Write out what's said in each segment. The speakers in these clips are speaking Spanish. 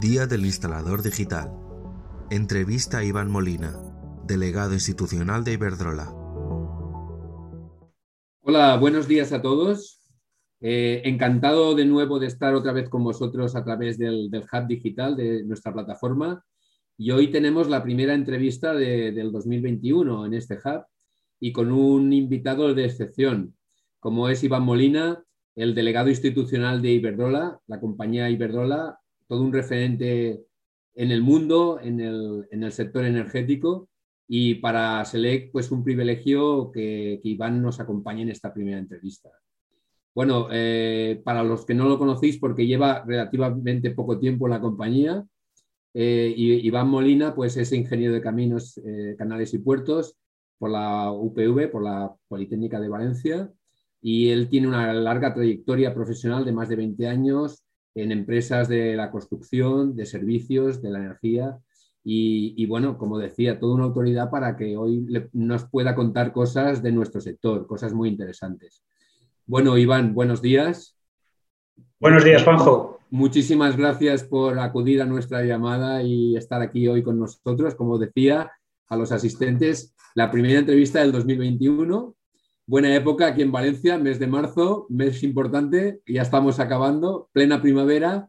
Día del Instalador Digital. Entrevista a Iván Molina, delegado institucional de Iberdrola. Hola, buenos días a todos. Eh, encantado de nuevo de estar otra vez con vosotros a través del, Hub Digital de nuestra plataforma. Y hoy tenemos la primera entrevista del 2021 en este Hub y con un invitado de excepción, como es Iván Molina, el delegado institucional de Iberdrola, la compañía Iberdrola, todo un referente en el mundo, en el, sector energético. Y para Select, pues un privilegio que, Iván nos acompañe en esta primera entrevista. Bueno, eh, para los que no lo conocéis, porque lleva relativamente poco tiempo en la compañía, eh, Iván Molina pues es ingeniero de caminos, eh, canales y puertos por la UPV, por la Politécnica de Valencia, y él tiene una larga trayectoria profesional de más de 20 años en empresas de la construcción, de servicios, de la energía y, bueno, como decía, toda una autoridad para que hoy nos pueda contar cosas de nuestro sector, cosas muy interesantes. Bueno, Iván, buenos días. Buenos días, Juanjo. Muchísimas gracias por acudir a nuestra llamada y estar aquí hoy con nosotros. Como decía a los asistentes, la primera entrevista del 2021 buena época aquí en Valencia, mes de marzo, mes importante, ya estamos acabando, plena primavera.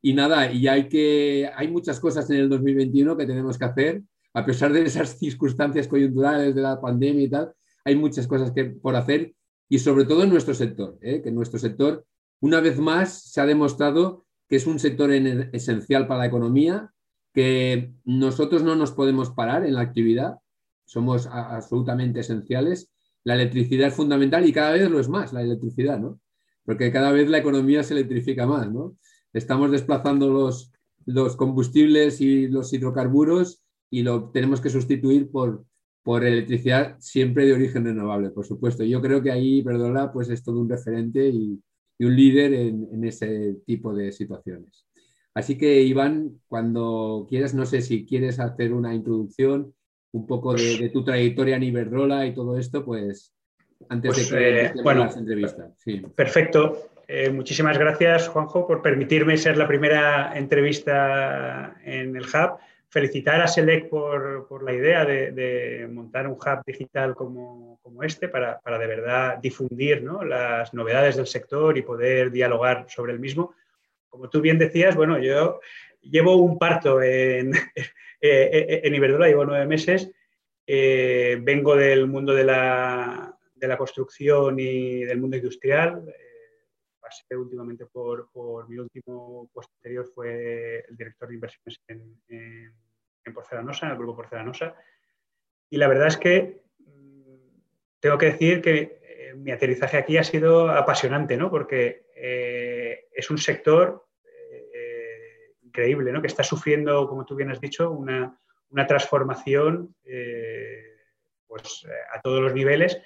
Y nada, y hay que hay muchas cosas en el 2021 que tenemos que hacer, a pesar de esas circunstancias coyunturales de la pandemia y tal, hay muchas cosas que, por hacer. Y sobre todo en nuestro sector, ¿eh? que en nuestro sector una vez más se ha demostrado que es un sector esencial para la economía, que nosotros no nos podemos parar en la actividad, somos absolutamente esenciales la electricidad es fundamental y cada vez lo es más, la electricidad, ¿no? Porque cada vez la economía se electrifica más, ¿no? Estamos desplazando los, combustibles y los hidrocarburos y lo tenemos que sustituir por, por electricidad siempre de origen renovable, por supuesto. Yo creo que ahí Verdola pues, es todo un referente y, un líder en, en, ese tipo de situaciones. Así que, Iván, cuando quieras, no sé si quieres hacer una introducción un poco de, tu trayectoria en Iberdrola y todo esto, pues antes de pues, que eh, bueno, las entrevistas. Perfecto. Eh, muchísimas gracias, Juanjo, por permitirme ser la primera entrevista en el Hub. Felicitar a Select por, la idea de, montar un hub digital como, este para, de verdad difundir las novedades del sector y poder dialogar sobre el mismo. Como tú bien decías, bueno, yo llevo un parto en, eh, eh, en Iberdrola, llevo nueve meses. Eh, vengo del mundo de la, construcción y del mundo industrial. pasé últimamente por, mi último puesto anterior, fue el director de inversiones en, en, Porcelanosa, en el grupo Porcelanosa. Y la verdad es que mm, tengo que decir que mi aterrizaje aquí ha sido apasionante, ¿no? porque es un sector increíble, ¿no? que está sufriendo, como tú bien has dicho, una, transformación eh, pues, eh, a todos los niveles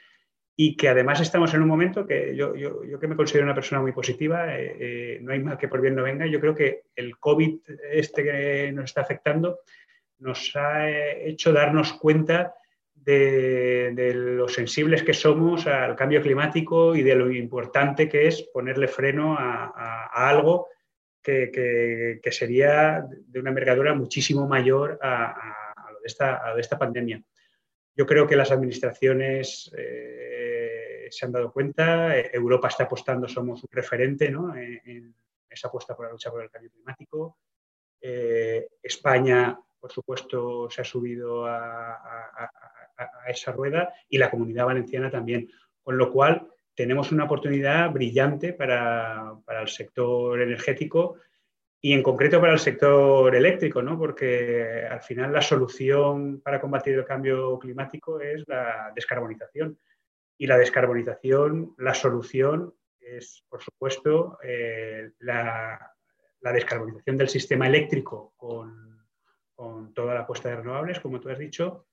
y que además estamos en un momento que yo, yo, que me considero una persona muy positiva, eh, no hay mal que por bien no venga, yo creo que el COVID este que nos está afectando nos ha hecho darnos cuenta de, de, lo sensibles que somos al cambio climático y de lo importante que es ponerle freno a, a algo que, sería de una envergadura muchísimo mayor a, lo de esta, esta, pandemia. Yo creo que las administraciones eh, se han dado cuenta, Europa está apostando, somos un referente en, esa apuesta por la lucha por el cambio climático. Eh, España, por supuesto, se ha subido a, a esa rueda y la comunidad valenciana también. Con lo cual, tenemos una oportunidad brillante para, el sector energético y en concreto para el sector eléctrico, ¿no? porque al final la solución para combatir el cambio climático es la descarbonización. Y la descarbonización, la solución es, por supuesto, eh, la, descarbonización del sistema eléctrico con, con toda la apuesta de renovables, como tú has dicho,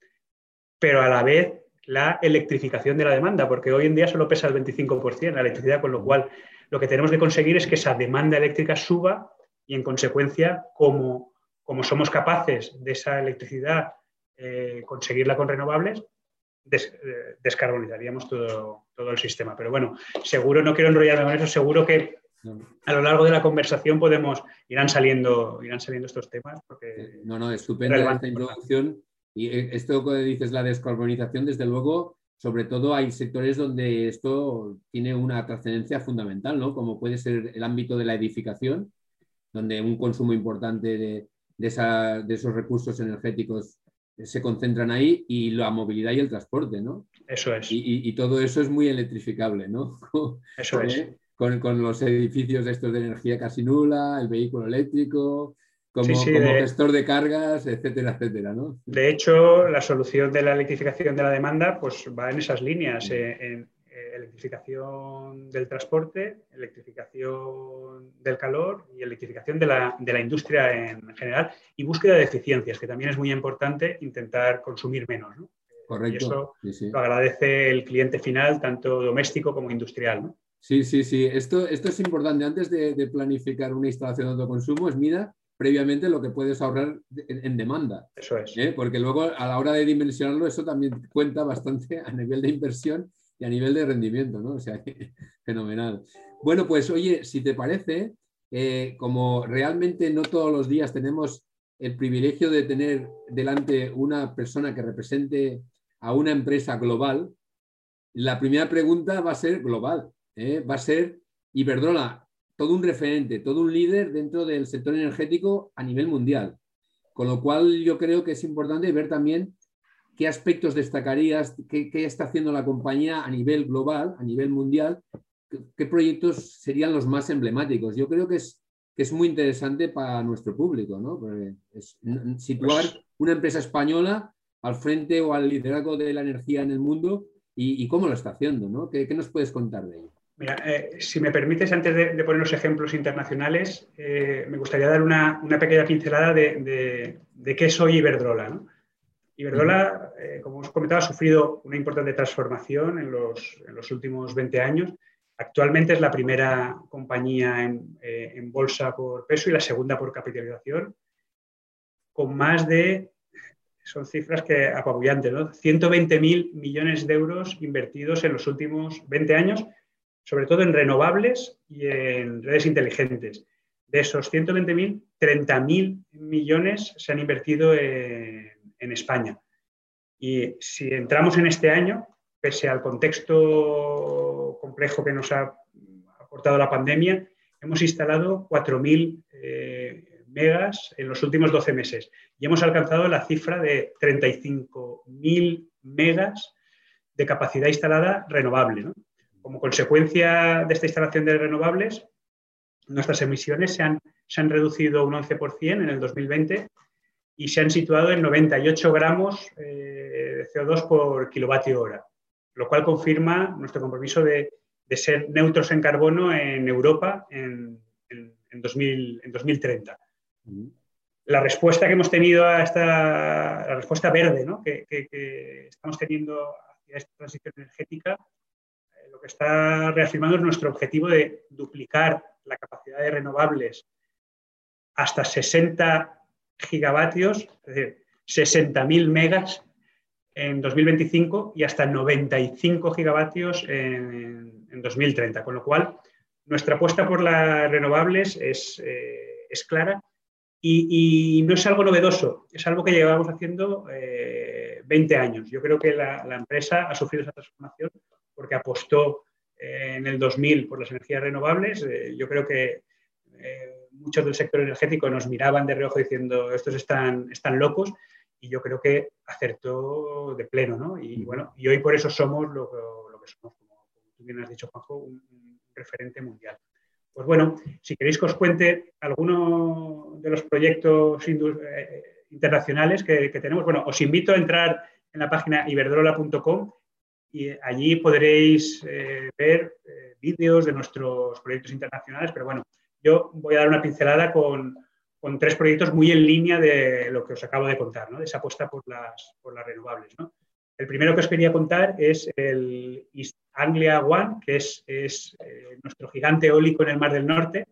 pero a la vez la electrificación de la demanda, porque hoy en día solo pesa el 25% la electricidad, con lo cual lo que tenemos que conseguir es que esa demanda eléctrica suba y en consecuencia, como, como somos capaces de esa electricidad eh, conseguirla con renovables, eh, descarbonizaríamos todo, todo el sistema. Pero bueno, seguro, no quiero enrollarme con eso, seguro que a lo largo de la conversación podemos, irán saliendo, irán saliendo estos temas. Porque no, no, estupenda esta introducción. Y eh, esto que dices, la descarbonización, desde luego, sobre todo hay sectores donde esto tiene una trascendencia fundamental, ¿no? Como puede ser el ámbito de la edificación, donde un consumo importante de, de esos recursos energéticos se concentran ahí y la movilidad y el transporte, ¿no? Eso es. Y, todo eso es muy electrificable, ¿no? Eso es. Con, con, los edificios estos de energía casi nula, el vehículo eléctrico, como, gestor de cargas, etcétera, etcétera, ¿no? De hecho, la solución de la electrificación de la demanda pues va en esas líneas, mm. eh, en, electrificación del transporte, electrificación del calor y electrificación de la, de la, industria en general y búsqueda de eficiencias, que también es muy importante intentar consumir menos. ¿no? Correcto. Y eso lo agradece el cliente final, tanto doméstico como industrial. ¿no? Sí, sí, sí. Esto, esto es importante. Antes de, de planificar una instalación de autoconsumo, es mira previamente lo que puedes ahorrar en, demanda. Eso es. ¿eh? Porque luego a la hora de dimensionarlo, eso también cuenta bastante a nivel de inversión y a nivel de rendimiento, ¿no? O sea, fenomenal. Bueno, pues oye, si te parece, eh, como realmente no todos los días tenemos el privilegio de tener delante una persona que represente a una empresa global, la primera pregunta va a ser global, ¿eh? va a ser Iberdrola, todo un referente, todo un líder dentro del sector energético a nivel mundial. Con lo cual yo creo que es importante ver también ¿qué aspectos destacarías? Qué, está haciendo la compañía a nivel global, a nivel mundial? ¿Qué, proyectos serían los más emblemáticos? Yo creo que es, que es muy interesante para nuestro público, ¿no? situar pues una empresa española al frente o al liderazgo de la energía en el mundo y, cómo lo está haciendo, ¿no? ¿Qué, nos puedes contar de ello? Mira, eh, si me permites, antes de, poner los ejemplos internacionales, eh, me gustaría dar una, pequeña pincelada de, de, qué soy Iberdrola. ¿no? Iberdrola, eh, como os comentaba, ha sufrido una importante transformación en los, últimos 20 años. Actualmente es la primera compañía eh, en, bolsa por peso y la segunda por capitalización, con más de, son cifras que apabullantes, ¿no? 120.000 millones de euros invertidos en los últimos 20 años, sobre todo en renovables y en redes inteligentes. De esos 120.000, 30.000 millones se han invertido en España. Y si entramos en este año, pese al contexto complejo que nos ha aportado la pandemia, hemos instalado 4.000 eh, megas en los últimos 12 meses y hemos alcanzado la cifra de 35.000 megas de capacidad instalada renovable. Como consecuencia de esta instalación de renovables, nuestras emisiones se han, se han reducido un 11% en el 2020 y se han situado en 98 gramos eh, de CO2 por kilovatio hora, lo cual confirma nuestro compromiso de, ser neutros en carbono en Europa en, 2030. La respuesta que hemos tenido a esta, la respuesta verde que, estamos teniendo hacia esta transición energética, que está reafirmando es nuestro objetivo de duplicar la capacidad de renovables hasta 60 gigavatios, es decir, 60.000 megas en 2025 y hasta 95 gigavatios en, 2030. Con lo cual, nuestra apuesta por las renovables es, eh, clara y, no es algo novedoso, es algo que llevamos haciendo 20 eh, años. Yo creo que la, empresa ha sufrido esa transformación porque apostó eh, en el 2000 por las energías renovables. yo creo que muchos del sector energético nos miraban de reojo diciendo estos están, están locos y yo creo que acertó de pleno, ¿no? Y bueno, y hoy por eso somos lo, que somos, como, tú bien has dicho, Juanjo, un, referente mundial. Pues bueno, si queréis que os cuente alguno de los proyectos eh, internacionales que, tenemos, bueno, os invito a entrar en la página iberdrola.com y allí podréis eh, ver eh, vídeos de nuestros proyectos internacionales, pero bueno, yo voy a dar una pincelada con, tres proyectos muy en línea de lo que os acabo de contar, de esa apuesta por las, por las renovables. El primero que os quería contar es el East Anglia One, que es, eh, nuestro gigante eólico en el Mar del Norte.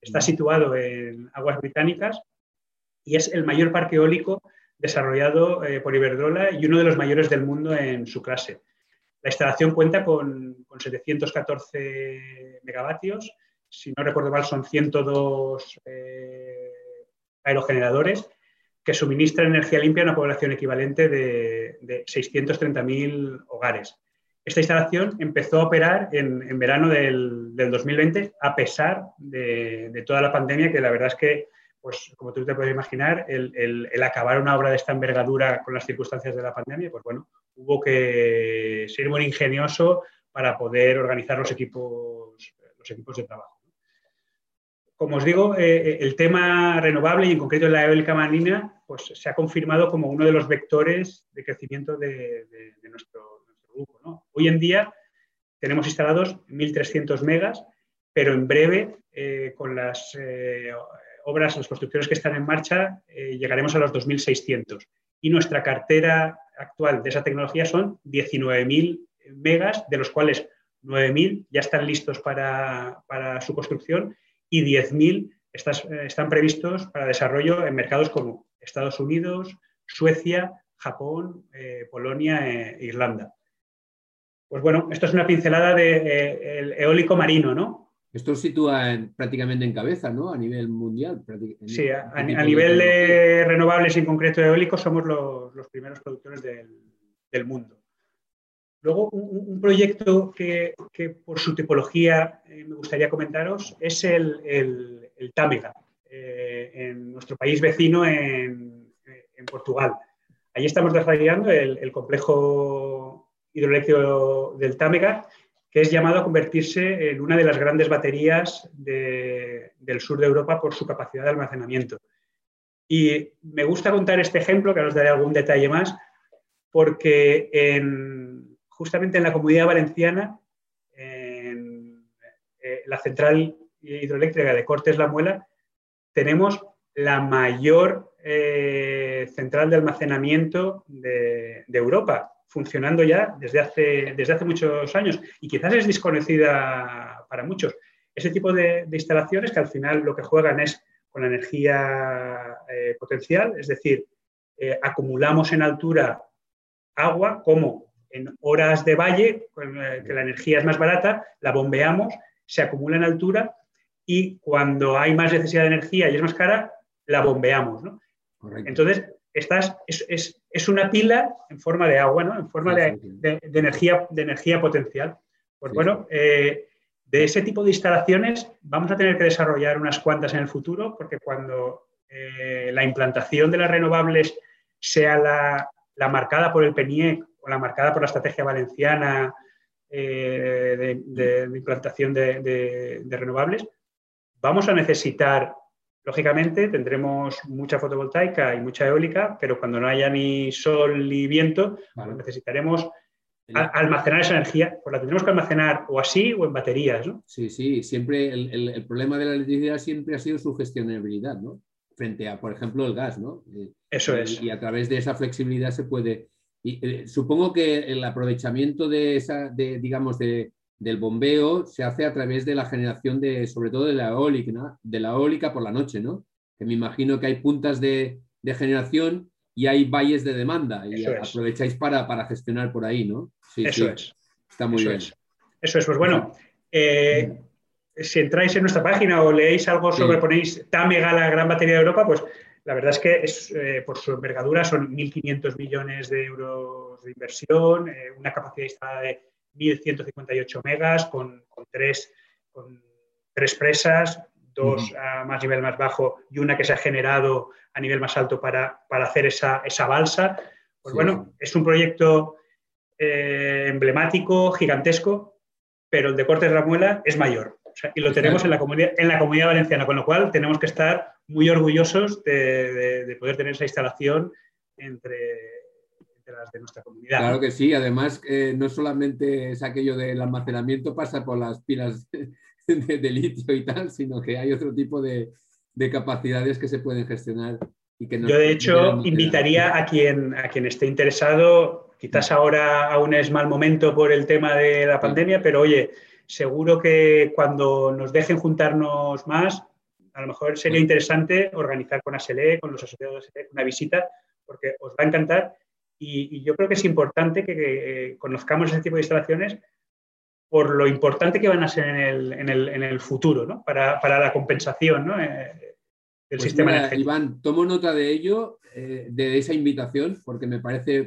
Está situado en aguas británicas y es el mayor parque eólico desarrollado eh, por Iberdrola y uno de los mayores del mundo en su clase. La instalación cuenta con, con 714 megavatios si no recuerdo mal, son 102 aerogeneradores que suministran energía limpia a una población equivalente de, de 630.000 hogares. Esta instalación empezó a operar en, verano del, 2020 a pesar de, toda la pandemia, que la verdad es que, pues, como tú te puedes imaginar, el, acabar una obra de esta envergadura con las circunstancias de la pandemia, pues bueno, hubo que ser muy ingenioso para poder organizar los equipos, los equipos de trabajo. Como os digo, eh, eh, el tema renovable y en concreto la eólica marina, pues se ha confirmado como uno de los vectores de crecimiento de, nuestro Hoy en día tenemos instalados 1.300 megas, pero en breve, eh, con las obras, las construcciones que están en marcha, llegaremos a los 2.600. Y nuestra cartera actual de esa tecnología son 19.000 megas, de los cuales 9.000 ya están listos para, su construcción y 10.000 están previstos para desarrollo en mercados como Estados Unidos, Suecia, Japón, Polonia e Irlanda. Pues bueno, esto es una pincelada del de, eólico marino, ¿no? Esto sitúa prácticamente en cabeza, ¿no? A nivel mundial. Sí, a, nivel de renovables y en concreto eólicos somos los, primeros productores del, mundo. Luego, un, proyecto que, por su tipología eh, me gustaría comentaros es el, el, Támega, eh, en nuestro país vecino, en, Portugal. Allí estamos desarrollando el, complejo hidroeléctrico del Támega, es llamado a convertirse en una de las grandes baterías del sur de Europa por su capacidad de almacenamiento. Y me gusta contar este ejemplo, que os daré algún detalle más, porque en, justamente en la comunidad valenciana, en eh, la central hidroeléctrica de Cortes La Muela, tenemos la mayor eh, central de almacenamiento de Europa funcionando ya desde hace, desde hace muchos años y quizás es desconocida para muchos. Ese tipo de, instalaciones que al final lo que juegan es con la energía eh, potencial, es decir, eh, acumulamos en altura agua como en horas de valle, eh, que la energía es más barata, la bombeamos, se acumula en altura y cuando hay más necesidad de energía y es más cara, la bombeamos. Entonces, estás, es, es, una pila en forma de agua, ¿no? en forma de, energía, de energía potencial. Pues bueno, eh, de ese tipo de instalaciones vamos a tener que desarrollar unas cuantas en el futuro, porque cuando eh, la implantación de las renovables sea la, marcada por el PENIEC o la marcada por la estrategia valenciana eh, de, implantación de renovables, vamos a necesitar Lógicamente tendremos mucha fotovoltaica y mucha eólica, pero cuando no haya ni sol ni viento, pues necesitaremos almacenar esa energía. Pues la tendremos que almacenar o así o en baterías, ¿no? Sí, sí, siempre el, problema de la electricidad siempre ha sido su gestionabilidad, ¿no? Frente a, por ejemplo, el gas, ¿no? Eh, Eso es. Y a través de esa flexibilidad se puede... Y, eh, supongo que el aprovechamiento de esa, de, digamos, de, del bombeo se hace a través de la generación de, sobre todo de la eólica, de la eólica por la noche, ¿no? Que me imagino que hay puntas de, generación y hay valles de demanda y aprovecháis para, para, gestionar por ahí, ¿no? Sí, Eso es. Está muy bien. Eso es, pues bueno, eh, si entráis en nuestra página o leéis algo sobre, ponéis Tamega, la gran batería de Europa, pues la verdad es que es, eh, por su envergadura son 1.500 millones de euros de inversión, eh, una capacidad instalada de 1158 megas con, tres, con tres presas, dos a más nivel más bajo y una que se ha generado a nivel más alto para, hacer esa, balsa. Pues bueno, es un proyecto eh, emblemático, gigantesco, pero el de Cortes Ramuela es mayor. y lo tenemos en la, comunidad, en la comunidad valenciana, con lo cual tenemos que estar muy orgullosos de poder tener esa instalación entre, de nuestra comunidad. Claro que sí, además eh, no solamente es aquello del almacenamiento pasa por las pilas de, litio y tal, sino que hay otro tipo de, capacidades que se pueden gestionar. Y que Yo de hecho invitaría a quien, a quien esté interesado, quizás ahora aún es mal momento por el tema de la pandemia, pero oye, seguro que cuando nos dejen juntarnos más, a lo mejor sería interesante organizar con ASELE, con los asociados de ASELE, una visita, porque os va a encantar y, yo creo que es importante que, conozcamos ese tipo de instalaciones por lo importante que van a ser en el, en el, en el futuro, ¿no? Para, para, la compensación ¿no? Eh, del pues sistema mira, energético. Iván, tomo nota de ello, eh, de esa invitación, porque me parece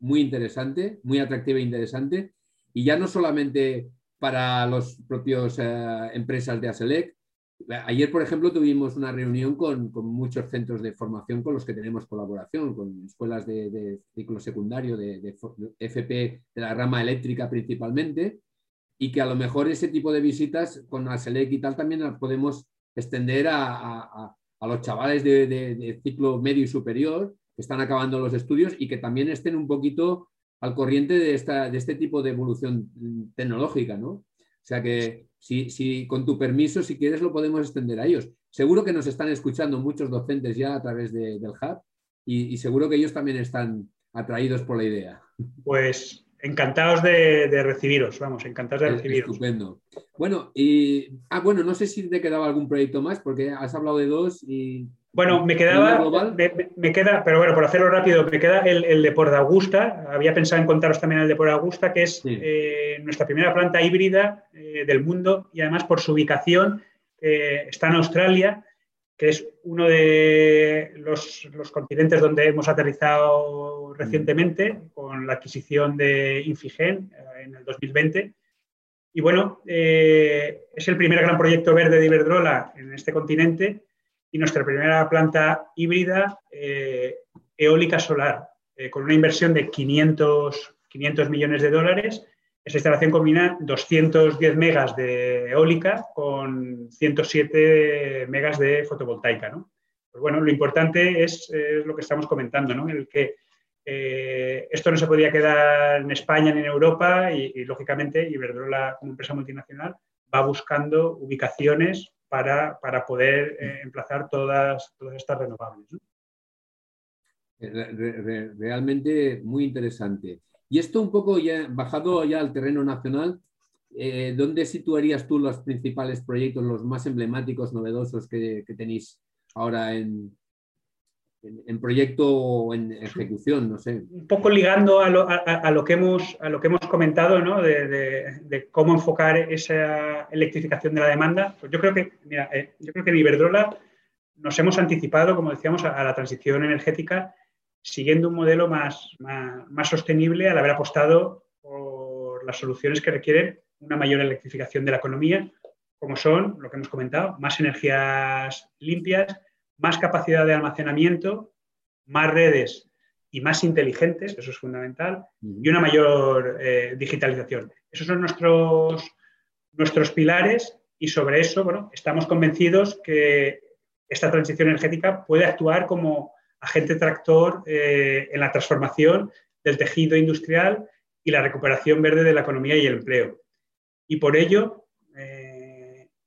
muy interesante, muy atractiva e interesante. Y ya no solamente para los propios eh, empresas de ASELEC. Ayer, por ejemplo, tuvimos una reunión con, con, muchos centros de formación con los que tenemos colaboración, con escuelas de, de ciclo secundario, de, de, FP de la rama eléctrica principalmente, y que a lo mejor ese tipo de visitas con ASELEC y tal también las podemos extender a, a, a los chavales de, ciclo medio y superior que están acabando los estudios y que también estén un poquito al corriente de, esta, de este tipo de evolución tecnológica, ¿no? O sea que si, si, con tu permiso, si quieres, lo podemos extender a ellos. Seguro que nos están escuchando muchos docentes ya a través de, del hub y, y, seguro que ellos también están atraídos por la idea. Pues encantados de, de recibiros, vamos, encantados de recibiros. Estupendo. Bueno, y, ah, bueno, no sé si te quedaba algún proyecto más, porque has hablado de dos y bueno, me quedaba, me, me, queda, pero bueno, por hacerlo rápido, me queda el, el de Port de Augusta. Había pensado en contaros también el de Port de Augusta, que es sí. eh, nuestra primera planta híbrida eh, del mundo y además por su ubicación eh, está en Australia, que es uno de los, los, continentes donde hemos aterrizado recientemente con la adquisición de Infigen eh, en el 2020. Y bueno, eh, es el primer gran proyecto verde de Iberdrola en este continente y nuestra primera planta híbrida eh, eólica solar, eh, con una inversión de 500, 500 millones de dólares. Esta instalación combina 210 megas de eólica con 107 megas de fotovoltaica. ¿no? Pues bueno, lo importante es, es, lo que estamos comentando, ¿no? el que eh, esto no se podía quedar en España ni en Europa y, y lógicamente Iberdrola como empresa multinacional va buscando ubicaciones para, poder eh, emplazar todas, estas renovables. ¿no? Realmente muy interesante. Y esto un poco ya bajado ya al terreno nacional, eh, ¿dónde situarías tú los principales proyectos, los más emblemáticos, novedosos que tenéis ahora en, en, en, proyecto o en ejecución? No sé. Un poco ligando a lo, a, a lo, que, hemos, a lo que hemos comentado, ¿no? de, de, de, cómo enfocar esa electrificación de la demanda. Pues yo creo que, mira, eh, yo creo que en Iberdrola nos hemos anticipado, como decíamos, a, a la transición energética siguiendo un modelo más, más, más, sostenible al haber apostado por las soluciones que requieren una mayor electrificación de la economía, como son, lo que hemos comentado, más energías limpias, más capacidad de almacenamiento, más redes y más inteligentes, eso es fundamental, y una mayor eh, digitalización. Esos son nuestros, nuestros pilares y sobre eso bueno, estamos convencidos que esta transición energética puede actuar como agente tractor eh, en la transformación del tejido industrial y la recuperación verde de la economía y el empleo. Y por ello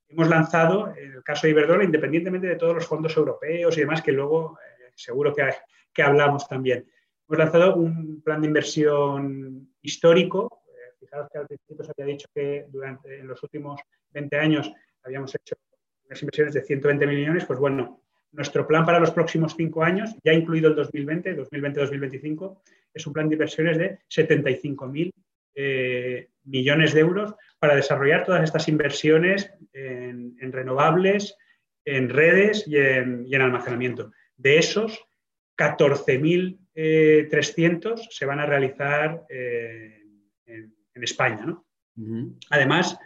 hemos lanzado, en el caso de Iberdrola, independientemente de todos los fondos europeos y demás, que luego eh, seguro que, que, hablamos también, hemos lanzado un plan de inversión histórico. Eh, fijaros que al principio se había dicho que durante en los últimos 20 años habíamos hecho unas inversiones de 120 millones, pues bueno, nuestro plan para los próximos cinco años, ya incluido el 2020, 2020-2025, es un plan de inversiones de 75.000 eh, millones de euros para desarrollar todas estas inversiones en, en renovables, en redes y en, y en, almacenamiento. De esos, 14.300 eh, se van a realizar eh, en, en, España. ¿no? Uh -huh. Además,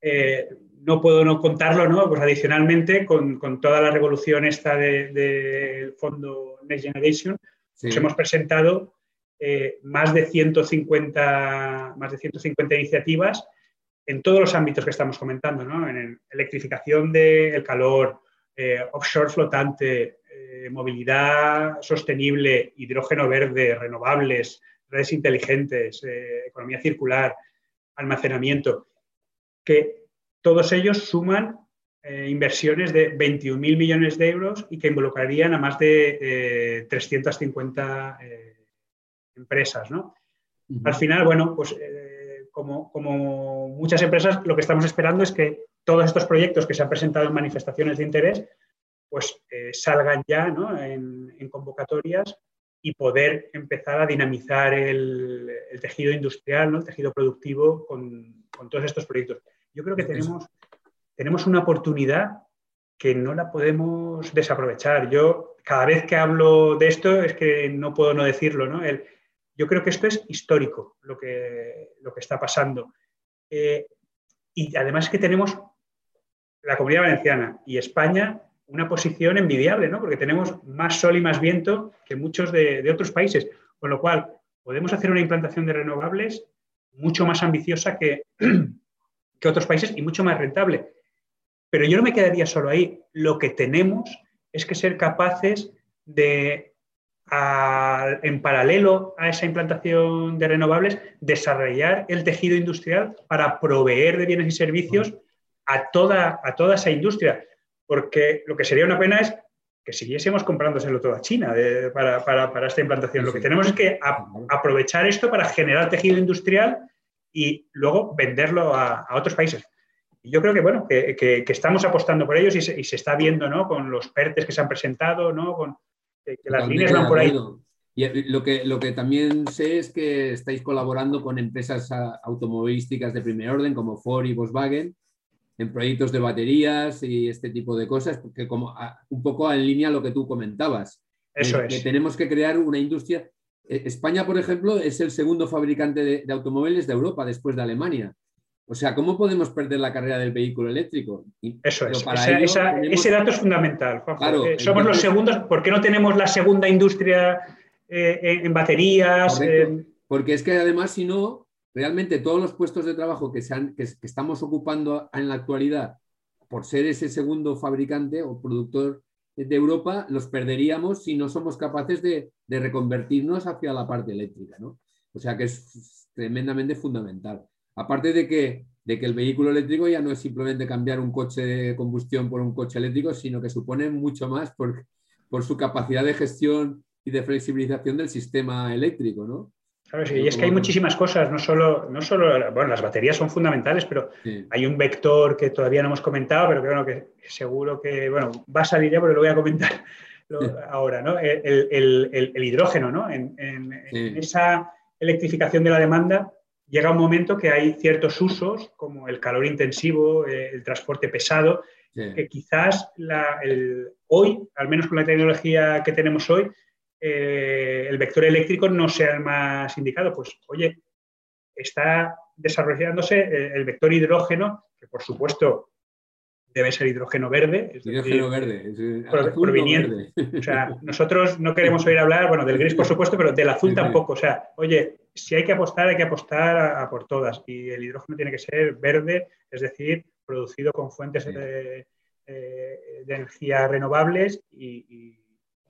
eh, no puedo no contarlo, ¿no? Pues adicionalmente, con, con toda la revolución esta del de, de fondo Next Generation, sí. pues hemos presentado eh, más, de 150, más de 150 iniciativas en todos los ámbitos que estamos comentando, ¿no? En electrificación del de calor, eh, offshore flotante, eh, movilidad sostenible, hidrógeno verde, renovables, redes inteligentes, economía circular, almacenamiento, que todos ellos suman inversiones de 21.000 millones de euros y que involucrarían a más de eh, 350 eh, empresas. ¿no? Uh -huh. Al final, bueno, pues eh, como, como, muchas empresas, lo que estamos esperando es que todos estos proyectos que se han presentado en manifestaciones de interés, pues eh, salgan ya ¿no? en, en, convocatorias y poder empezar a dinamizar el, el tejido industrial, ¿no? el tejido productivo con, con todos estos proyectos. Yo creo que tenemos, tenemos una oportunidad que no la podemos desaprovechar. Yo cada vez que hablo de esto es que no puedo no decirlo. ¿no? El, yo creo que esto es histórico, lo que, lo que está pasando. Eh, y además que tenemos la Comunidad Valenciana y España una posición envidiable, ¿no? porque tenemos más sol y más viento que muchos de, de otros países, con lo cual podemos hacer una implantación de renovables mucho más ambiciosa que, que otros países y mucho más rentable. Pero yo no me quedaría solo ahí. Lo que tenemos es que ser capaces de, en paralelo a esa implantación de renovables, desarrollar el tejido industrial para proveer de bienes y servicios a toda, a toda esa industria. Porque lo que sería una pena es que siguiésemos comprándoselo todo a China para, esta implantación. Lo que tenemos es que aprovechar esto para generar tejido industrial y luego venderlo a otros países yo creo que, bueno, que, estamos apostando por ellos y se, está viendo, ¿no? Con los PERTES que se han presentado, ¿no? Con, que, las líneas van por ahí. Y lo que, lo que también sé es que estáis colaborando con empresas automovilísticas de primer orden como Ford y Volkswagen en proyectos de baterías y este tipo de cosas, porque como un poco en línea a lo que tú comentabas. Eso es. Que tenemos que crear una industria. Eh, España, por ejemplo, es el segundo fabricante de automóviles de Europa después de Alemania. O sea, ¿cómo podemos perder la carrera del vehículo eléctrico? Eso es. Ese dato es fundamental. Eh, somos los segundos. ¿Por qué no tenemos la segunda industria eh, en baterías? Porque es que además, si no, realmente todos los puestos de trabajo que, que, estamos ocupando en la actualidad por ser ese segundo fabricante o productor de Europa, los perderíamos si no somos capaces de, de reconvertirnos hacia la parte eléctrica. ¿no? O sea que es tremendamente fundamental. Aparte de que, de que el vehículo eléctrico ya no es simplemente cambiar un coche de combustión por un coche eléctrico, sino que supone mucho más por, por su capacidad de gestión y de flexibilización del sistema eléctrico, ¿no? Claro, sí, y es que hay muchísimas cosas, no solo, no solo, bueno, las baterías son fundamentales, pero hay un vector que todavía no hemos comentado, pero que, bueno, que seguro que, bueno, va a salir ya, pero lo voy a comentar ahora, ¿no? El, el, el, hidrógeno, ¿no? En, en, en, esa electrificación de la demanda, llega un momento que hay ciertos usos, como el calor intensivo, eh, el transporte pesado, que quizás hoy, al menos con la tecnología que tenemos hoy, eh, el vector eléctrico no sea el más indicado. Pues, oye, está desarrollándose el vector hidrógeno, que por supuesto debe ser hidrógeno verde. hidrógeno verde. proveniente. O sea, nosotros no queremos oír hablar, bueno, del gris por supuesto, pero del azul tampoco. O sea, oye, si hay que apostar, hay que apostar a, por todas. Y el hidrógeno tiene que ser verde, es decir, producido con fuentes de, eh, energía renovables y,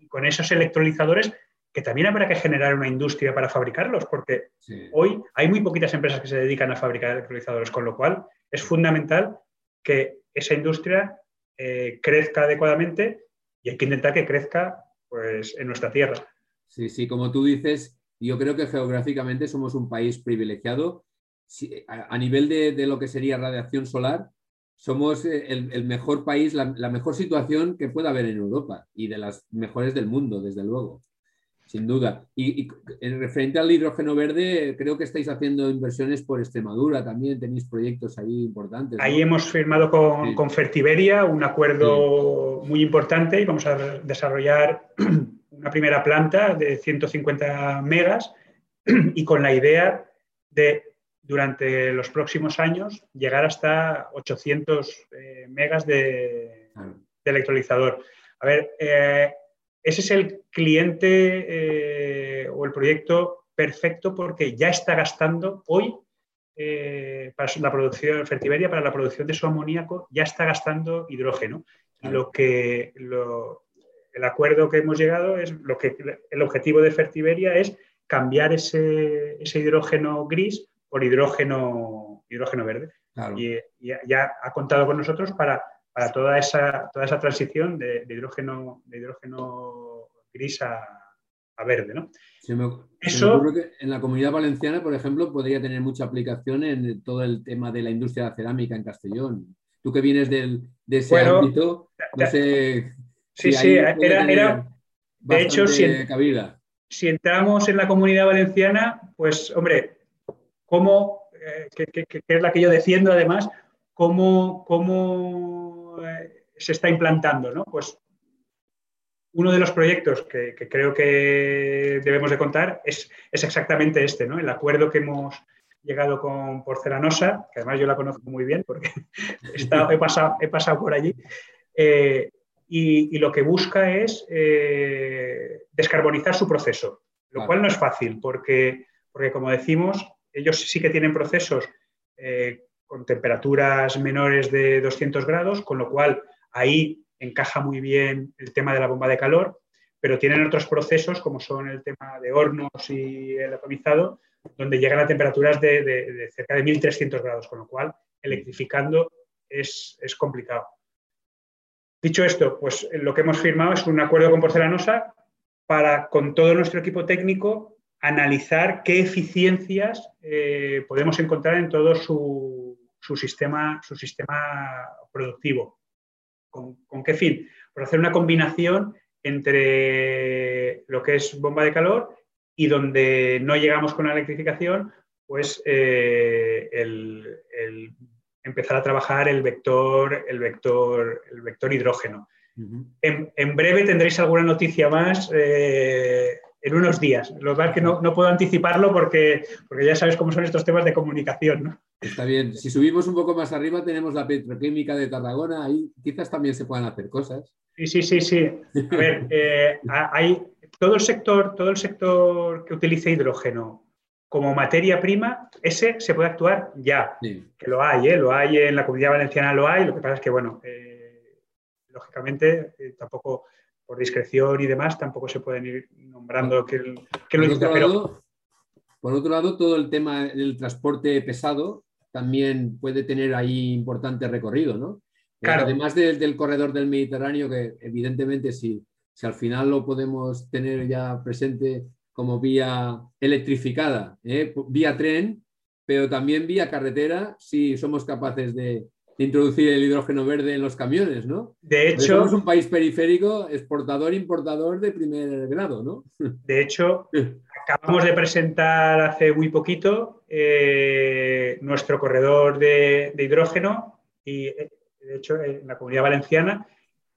con esos electrolizadores que también habrá que generar una industria para fabricarlos, porque hoy hay muy poquitas empresas que se dedican a fabricar electrolizadores, con lo cual es fundamental que esa industria eh, crezca adecuadamente y hay que intentar que crezca pues, en nuestra tierra. Sí, sí, como tú dices, yo creo que geográficamente somos un país privilegiado. a, nivel de, lo que sería radiación solar, somos eh, el, mejor país, la, mejor situación que pueda haber en Europa y de las mejores del mundo, desde luego sin duda. Y, en referente al hidrógeno verde, creo que estáis haciendo inversiones por Extremadura también, tenéis proyectos ahí importantes. Ahí hemos firmado con, Fertiberia un acuerdo muy importante y vamos a desarrollar una primera planta de 150 megas y con la idea de durante los próximos años llegar hasta 800 eh, megas de, electrolizador. A ver, eh, ese es el cliente eh, o el proyecto perfecto porque ya está gastando hoy eh, para la producción Fertiberia, para la producción de su amoníaco, ya está gastando hidrógeno. Y lo que el acuerdo que hemos llegado es lo que el objetivo de Fertiberia es cambiar ese, hidrógeno gris por hidrógeno, hidrógeno verde. Y, ya ha contado con nosotros para para toda esa, toda esa transición de, hidrógeno, de hidrógeno gris a, verde. ¿no? Eso, que en la comunidad valenciana, por ejemplo, podría tener mucha aplicación en todo el tema de la industria de la cerámica en Castellón. Tú que vienes del, de ese ámbito, no sé. Sí, sí, era, de hecho, si, si entramos en la comunidad valenciana, pues, hombre, ¿cómo que, es la que yo defiendo además, cómo, cómo se está implantando. ¿no? Pues uno de los proyectos que, creo que debemos de contar es, es, exactamente este, ¿no? el acuerdo que hemos llegado con Porcelanosa, que además yo la conozco muy bien porque he, pasado, he pasado por allí, eh, y, lo que busca es eh, descarbonizar su proceso, lo cual no es fácil porque, porque, como decimos, ellos sí que tienen procesos eh, con temperaturas menores de 200 grados, con lo cual ahí encaja muy bien el tema de la bomba de calor, pero tienen otros procesos como son el tema de hornos y el atomizado, donde llegan a temperaturas de, cerca de 1300 grados, con lo cual electrificando es, complicado. Dicho esto, pues lo que hemos firmado es un acuerdo con Porcelanosa para, con todo nuestro equipo técnico, analizar qué eficiencias eh, podemos encontrar en todo su, sistema, su sistema productivo. ¿Con, ¿Con, qué fin? Por hacer una combinación entre lo que es bomba de calor y donde no llegamos con la electrificación, pues eh, el, empezar a trabajar el vector, el vector, el vector hidrógeno. en, breve tendréis alguna noticia más eh, en unos días. Lo que es que no, puedo anticiparlo porque, porque ya sabes cómo son estos temas de comunicación. Está bien. Si subimos un poco más arriba tenemos la petroquímica de Tarragona, ahí quizás también se puedan hacer cosas. Sí, sí, sí, sí. A ver, eh, hay, todo el sector, todo el sector que utilice hidrógeno como materia prima, ese se puede actuar ya, que lo hay, ¿eh? lo hay en la comunidad valenciana, lo hay, lo que pasa es que, bueno, eh, lógicamente, tampoco por discreción y demás, tampoco se pueden ir nombrando que, que lo por otro, por otro lado, todo el tema del transporte pesado también puede tener ahí importante recorrido, ¿no? Además del corredor del Mediterráneo, que evidentemente sí si al final lo podemos tener ya presente como vía electrificada, ¿eh? vía tren, pero también vía carretera, si somos capaces de, introducir el hidrógeno verde en los camiones, ¿no? De hecho, somos un país periférico, exportador, importador de primer grado, ¿no? De hecho, acabamos de presentar hace muy poquito eh, nuestro corredor de, de, hidrógeno y, de hecho, en la comunidad valenciana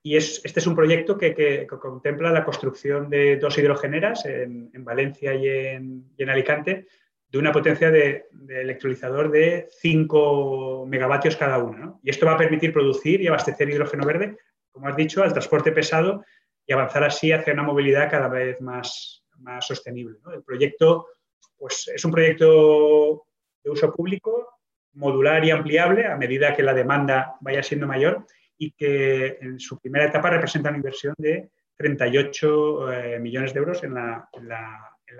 y es, este es un proyecto que, contempla la construcción de dos hidrogeneras en, Valencia y en, Alicante de una potencia de, electrolizador de 5 megavatios cada una. Y esto va a permitir producir y abastecer hidrógeno verde, como has dicho, al transporte pesado y avanzar así hacia una movilidad cada vez más, más sostenible. El proyecto pues, es un proyecto de uso público, modular y ampliable a medida que la demanda vaya siendo mayor y que en su primera etapa representa una inversión de 38 eh, millones de euros en la,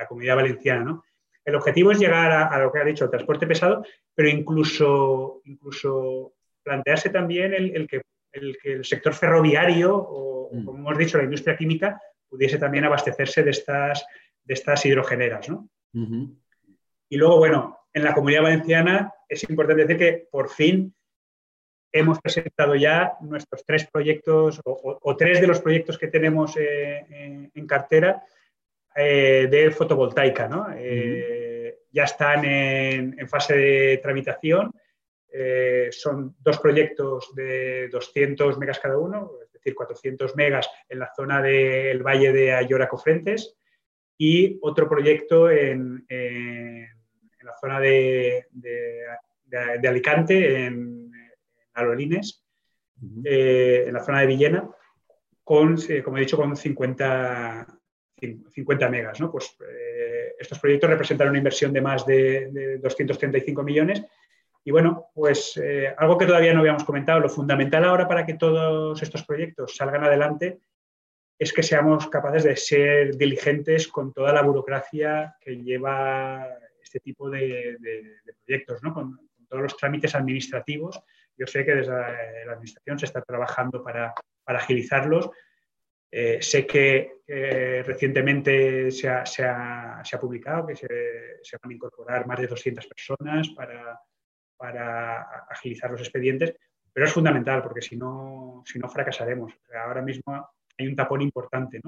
comunidad valenciana. El objetivo es llegar a, lo que ha dicho, el transporte pesado, pero incluso, incluso plantearse también el, que, el, sector ferroviario o, mm. como hemos dicho, la industria química pudiese también abastecerse de estas, de estas hidrogeneras. Y luego, bueno, en la comunidad valenciana es importante decir que por fin hemos presentado ya nuestros tres proyectos o, tres de los proyectos que tenemos eh, en, cartera eh, de fotovoltaica. Eh, ya están en, fase de tramitación. son dos proyectos de 200 megas cada uno, es decir, 400 megas en la zona del Valle de Ayora Cofrentes y otro proyecto en, la zona de, de Alicante, en Alolines, eh, en la zona de Villena, con, eh, como he dicho, con 50, 50 megas. ¿no? Pues, eh, estos proyectos representan una inversión de más de, 235 millones. Y bueno, pues algo que todavía no habíamos comentado, lo fundamental ahora para que todos estos proyectos salgan adelante es que seamos capaces de ser diligentes con toda la burocracia que lleva este tipo de, proyectos, ¿no? con, todos los trámites administrativos yo sé que desde la Administración se está trabajando para, agilizarlos. Eh, sé que recientemente se ha, publicado que se, van a incorporar más de 200 personas para, agilizar los expedientes, pero es fundamental porque si no, si no fracasaremos. ahora mismo hay un tapón importante.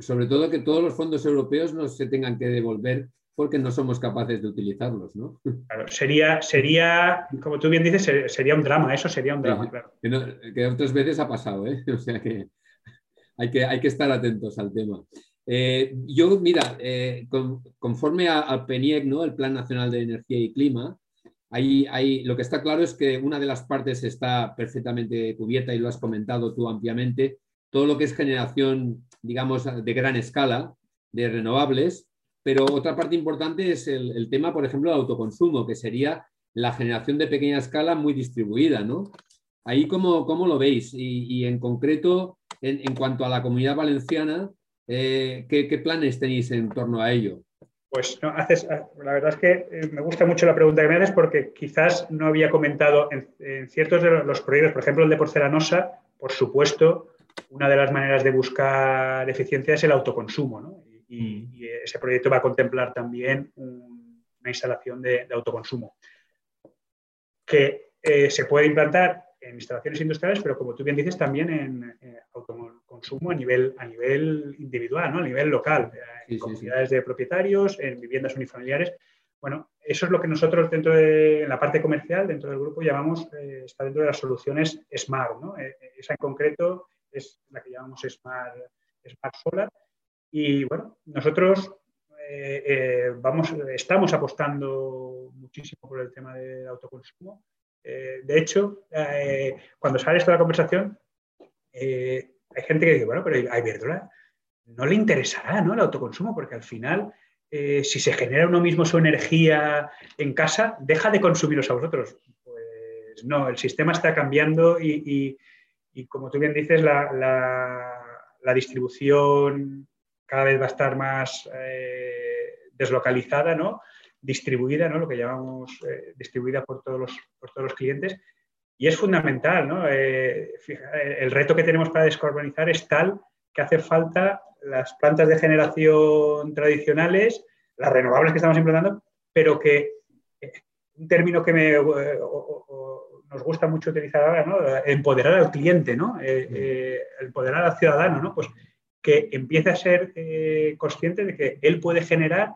Sobre, todo que todos los fondos europeos no se tengan que devolver porque no somos capaces de utilizarlos, ¿no? Claro, sería, sería, como tú bien dices, sería un drama, eso sería un drama, claro. Que, otras veces ha pasado, ¿eh? O sea que hay que, hay que estar atentos al tema. Eh, yo, mira, eh, conforme al PENIEC, ¿no? el Plan Nacional de Energía y Clima, ahí, ahí, lo que está claro es que una de las partes está perfectamente cubierta y lo has comentado tú ampliamente, todo lo que es generación, digamos, de gran escala de renovables, pero otra parte importante es el, tema, por ejemplo, del autoconsumo, que sería la generación de pequeña escala muy distribuida, ¿no? Ahí, ¿cómo, cómo lo veis? Y, en concreto, en, cuanto a la comunidad valenciana, eh, ¿qué, planes tenéis en torno a ello? Pues no, haces, la verdad es que eh, me gusta mucho la pregunta que me haces porque quizás no había comentado en, ciertos de los proyectos, por ejemplo el de porcelanosa, por supuesto, una de las maneras de buscar eficiencia es el autoconsumo, ¿no? Y, mm. ese proyecto va a contemplar también una instalación de, autoconsumo que eh, se puede implantar en instalaciones industriales, pero como tú bien dices, también en eh, autoconsumo a nivel, a nivel individual, ¿no? a nivel local, eh, en comunidades de propietarios, en viviendas unifamiliares. Bueno, eso es lo que nosotros dentro de la parte comercial, dentro del grupo, llamamos, está dentro de las soluciones SMART. ¿no? esa en concreto es la que llamamos Smart, Smart Solar, y bueno, nosotros eh, eh, vamos, estamos apostando muchísimo por el tema del autoconsumo. Eh, de hecho, cuando sale esto de la conversación, hay gente que dice, bueno, pero a Iberdrola no le interesará ¿no? el autoconsumo, porque al final, si se genera uno mismo su energía en casa, deja de consumiros a vosotros. Pues no, el sistema está cambiando y, como tú bien dices, la, la distribución cada vez va a estar más eh, deslocalizada, ¿no? distribuida, ¿no? lo que llamamos eh, distribuida por todos, los, por todos los clientes. Y es fundamental, ¿no? Eh, el reto que tenemos para descarbonizar es tal que hace falta las plantas de generación tradicionales, las renovables que estamos implantando, pero que un término que me, nos gusta mucho utilizar ahora, ¿no? empoderar al cliente, ¿no? empoderar al ciudadano, ¿no? pues que empiece a ser eh, consciente de que él puede generar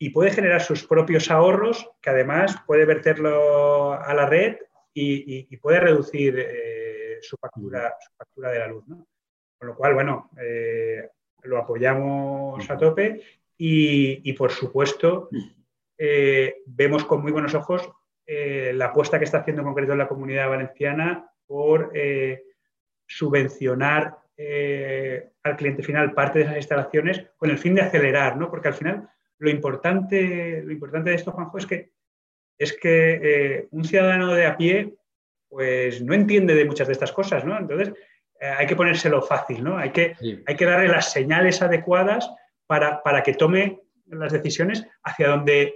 y puede generar sus propios ahorros, que además puede verterlo a la red y, puede reducir eh, su, factura, factura de la luz. Con lo cual, bueno, eh, lo apoyamos a tope y, por supuesto, vemos con muy buenos ojos la apuesta que está haciendo en concreto la comunidad valenciana por subvencionar eh, al cliente final parte de esas instalaciones con el fin de acelerar, ¿no? Porque al final lo importante, lo importante de esto, Juanjo, es que, es que eh, un ciudadano de a pie pues no entiende de muchas de estas cosas, ¿no? Entonces eh, hay que ponérselo fácil, ¿no? Hay que, hay que darle las señales adecuadas para, que tome las decisiones hacia donde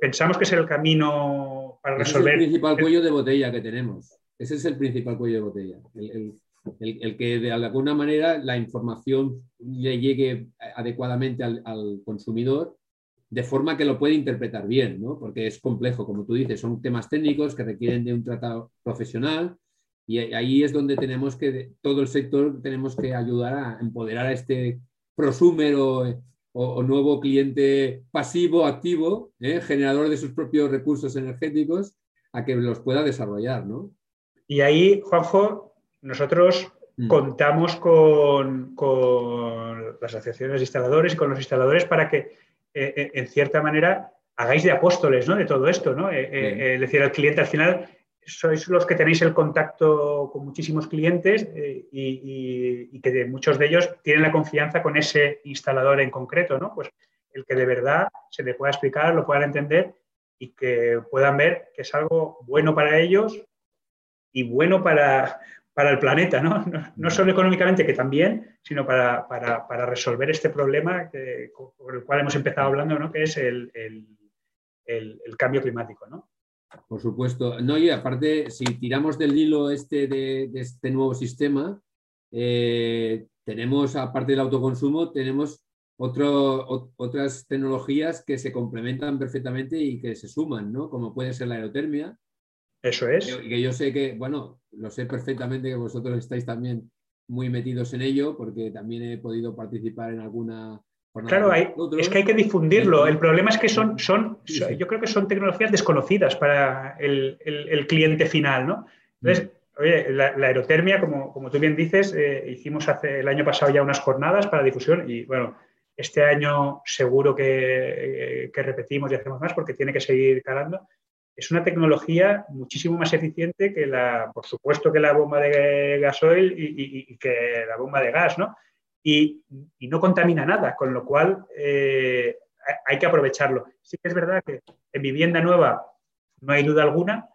pensamos que es el camino para resolver. Es el principal cuello de botella que tenemos. Ese es el principal cuello de botella. el, el, que de alguna manera la información le llegue adecuadamente al, consumidor de forma que lo puede interpretar bien, ¿no? porque es complejo, como tú dices, son temas técnicos que requieren de un tratado profesional y ahí es donde tenemos que, todo el sector tenemos que ayudar a empoderar a este prosumer o, nuevo cliente pasivo, activo, ¿eh? generador de sus propios recursos energéticos, a que los pueda desarrollar. ¿no? Y ahí, Juanjo, nosotros mm. contamos con, las asociaciones de instaladores y con los instaladores para que, eh, eh, en cierta manera, hagáis de apóstoles ¿no? de todo esto. ¿no? Eh, es decir, al cliente al final sois los que tenéis el contacto con muchísimos clientes y, que muchos de ellos tienen la confianza con ese instalador en concreto, ¿no? Pues el que de verdad se le pueda explicar, lo puedan entender y que puedan ver que es algo bueno para ellos y bueno para, para el planeta, ¿no? No, solo económicamente, que también, sino para, resolver este problema que, por el cual hemos empezado hablando, ¿no? que es el, cambio climático. ¿no? Por supuesto. No, y aparte, si tiramos del hilo este de, este nuevo sistema, eh, tenemos, aparte del autoconsumo, tenemos otras tecnologías que se complementan perfectamente y que se suman, ¿no? como puede ser la aerotermia, eso es. Que, yo sé que, bueno, lo sé perfectamente que vosotros estáis también muy metidos en ello, porque también he podido participar en alguna Claro, es que hay que difundirlo. El problema es que son, son, yo creo que son tecnologías desconocidas para el, cliente final, ¿no? Entonces, mm. oye, la, aerotermia, como, como, tú bien dices, eh, hicimos hace el año pasado ya unas jornadas para difusión y, bueno, este año seguro que, que repetimos y hacemos más porque tiene que seguir calando es una tecnología muchísimo más eficiente que la, por supuesto, que la bomba de gasoil y, que la bomba de gas, ¿no? Y, no contamina nada, con lo cual eh, hay que aprovecharlo. Sí que es verdad que en vivienda nueva no hay duda alguna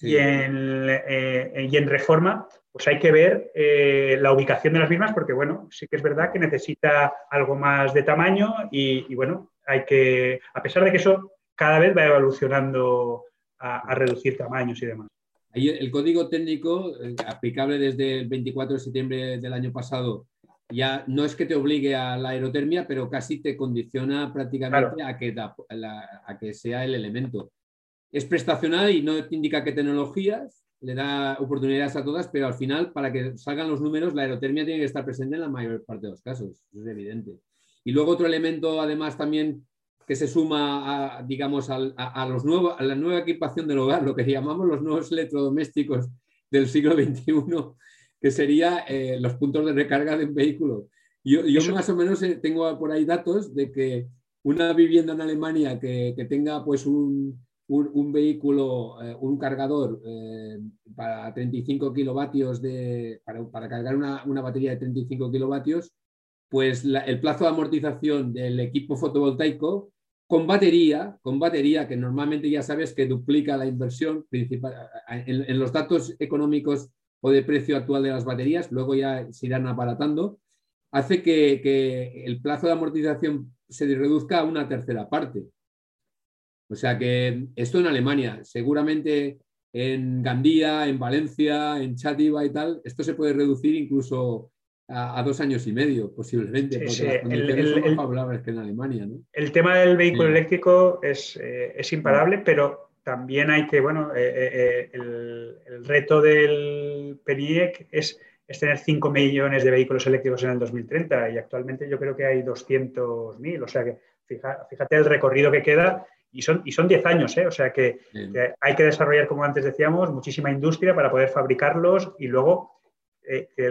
y, en, eh, y, en, reforma pues hay que ver eh, la ubicación de las mismas porque, bueno, sí que es verdad que necesita algo más de tamaño y, y bueno, hay que, a pesar de que eso cada vez va evolucionando a, reducir tamaños y demás. el código técnico eh, aplicable desde el 24 de septiembre del año pasado ya no es que te obligue a la aerotermia, pero casi te condiciona prácticamente a, que a que sea el elemento. Es prestacional y no te indica qué tecnologías, le da oportunidades a todas, pero al final, para que salgan los números, la aerotermia tiene que estar presente en la mayor parte de los casos, es evidente. Y luego otro elemento, además, también que se suma a, digamos, a, los nuevos, a la nueva equipación del hogar, lo que llamamos los nuevos electrodomésticos del siglo XXI, que sería eh, los puntos de recarga de un vehículo. Yo, yo más o menos eh, tengo por ahí datos de que una vivienda en Alemania que, que tenga pues un, un, vehículo, eh, un cargador para 35 kilovatios de, para, para cargar una, una, batería de 35 kilovatios, pues el plazo de amortización del equipo fotovoltaico con batería, con batería, que normalmente ya sabes que duplica la inversión principal en, los datos económicos o de precio actual de las baterías, luego ya se irán abaratando, hace que, el plazo de amortización se reduzca a una tercera parte. O sea que esto en Alemania, seguramente en Gandía, en Valencia, en Chátiva y tal, esto se puede reducir incluso a, dos años y medio, posiblemente, porque el, son favorables que en Alemania. El tema del vehículo eléctrico es, eh, es, imparable, pero también hay que, bueno, eh, eh, el, reto del PENIEC es, es, tener 5 millones de vehículos eléctricos en el 2030 y actualmente yo creo que hay 200.000, o sea que fíjate el recorrido que queda y son, y son 10 años, o sea que, hay que desarrollar, como antes decíamos, muchísima industria para poder fabricarlos y luego eh, que,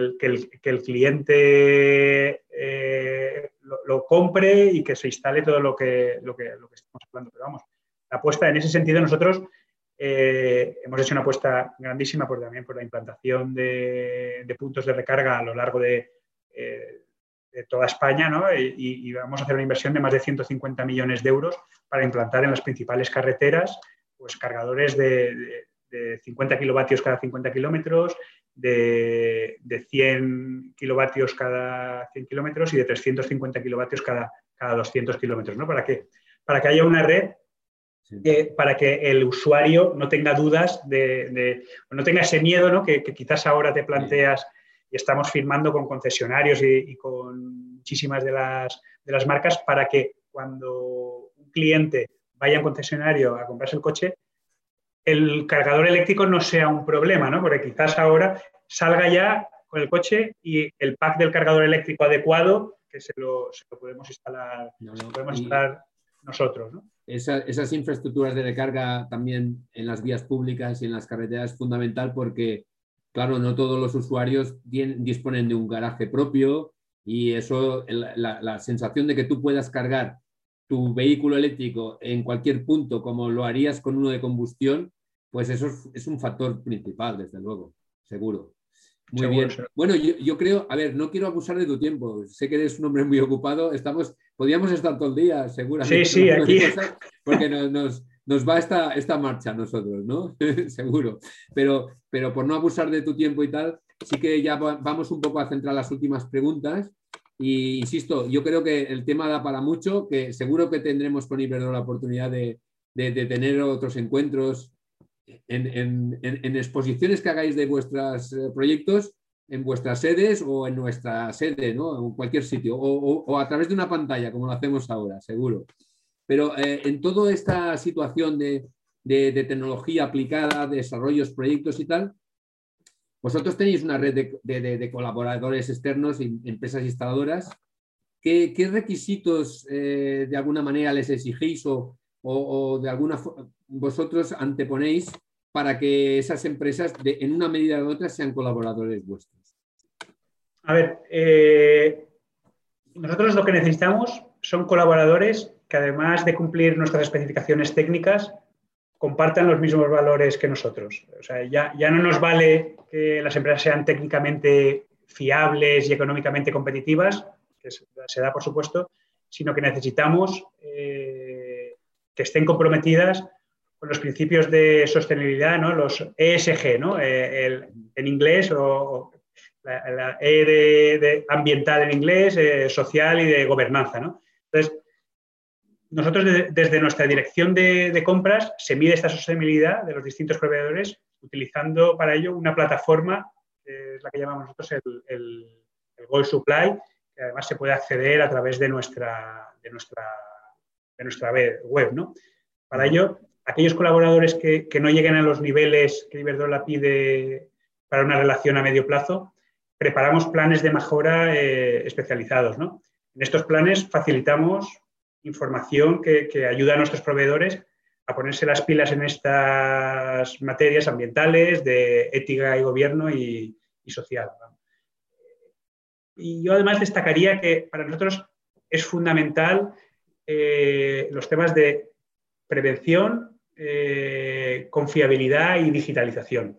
el, cliente eh, lo, compre y que se instale todo lo que, lo que, que estamos hablando. Pero vamos, la apuesta en ese sentido nosotros eh, hemos hecho una apuesta grandísima por, también por la implantación de, puntos de recarga a lo largo de, de toda España ¿no? y, vamos a hacer una inversión de más de 150 millones de euros para implantar en las principales carreteras pues, cargadores de, de 50 kilovatios cada 50 kilómetros, de, 100 kilovatios cada 100 kilómetros y de 350 kilovatios cada, cada 200 kilómetros, ¿no? Para que, para que haya una red para que el usuario no tenga dudas, de, no tenga ese miedo ¿no? que, quizás ahora te planteas y estamos firmando con concesionarios y, con muchísimas de las, de las marcas para que cuando un cliente vaya a un concesionario a comprarse el coche, el cargador eléctrico no sea un problema, ¿no? Porque quizás ahora salga ya con el coche y el pack del cargador eléctrico adecuado que se lo, podemos instalar, podemos instalar nosotros, ¿no? esas infraestructuras de recarga también en las vías públicas y en las carreteras es fundamental porque, claro, no todos los usuarios disponen de un garaje propio y eso, la, la sensación de que tú puedas cargar tu vehículo eléctrico en cualquier punto como lo harías con uno de combustión, pues eso es, un factor principal, desde luego, seguro. Muy bien. Bueno, yo, creo, a ver, no quiero abusar de tu tiempo. Sé que eres un hombre muy ocupado. Estamos, podríamos estar todo el día, seguramente. Sí, sí, aquí. Porque nos, nos, va esta, esta marcha a nosotros, ¿no? Seguro. Pero, pero por no abusar de tu tiempo y tal, sí que ya vamos un poco a centrar las últimas preguntas. Y insisto, yo creo que el tema da para mucho, que seguro que tendremos con Iberdrola la oportunidad de, tener otros encuentros en, exposiciones que hagáis de vuestros eh, proyectos en vuestras sedes o en nuestra sede, ¿no? En cualquier sitio, o, a través de una pantalla, como lo hacemos ahora, seguro. Pero eh, en toda esta situación de, tecnología aplicada, desarrollos, proyectos y tal, vosotros tenéis una red de, colaboradores externos, empresas instaladoras, ¿qué, requisitos de alguna manera les exigís o, de alguna vosotros anteponéis para que esas empresas en una medida u otra sean colaboradores vuestros? A ver, nosotros lo que necesitamos son colaboradores que además de cumplir nuestras especificaciones técnicas, compartan los mismos valores que nosotros. O sea, ya, ya no nos vale que las empresas sean técnicamente fiables y económicamente competitivas, que se da por supuesto, sino que necesitamos eh, que estén comprometidas con los principios de sostenibilidad, ¿no? los ESG, ¿no? Eh, en inglés, o, la, E de, ambiental en inglés, eh, social y de gobernanza. ¿no? Entonces, nosotros desde nuestra dirección de, compras se mide esta sostenibilidad de los distintos proveedores utilizando para ello una plataforma, es la que llamamos nosotros el, el, Gold Supply, que además se puede acceder a través de nuestra, de nuestra, de nuestra web. ¿no? Para ello, aquellos colaboradores que, no lleguen a los niveles que Iberdrola pide para una relación a medio plazo, preparamos planes de mejora eh, especializados. ¿no? En estos planes facilitamos información que, ayuda a nuestros proveedores a ponerse las pilas en estas materias ambientales, de ética y gobierno y, social. Y yo además destacaría que para nosotros es fundamental eh, los temas de prevención, eh, confiabilidad y digitalización.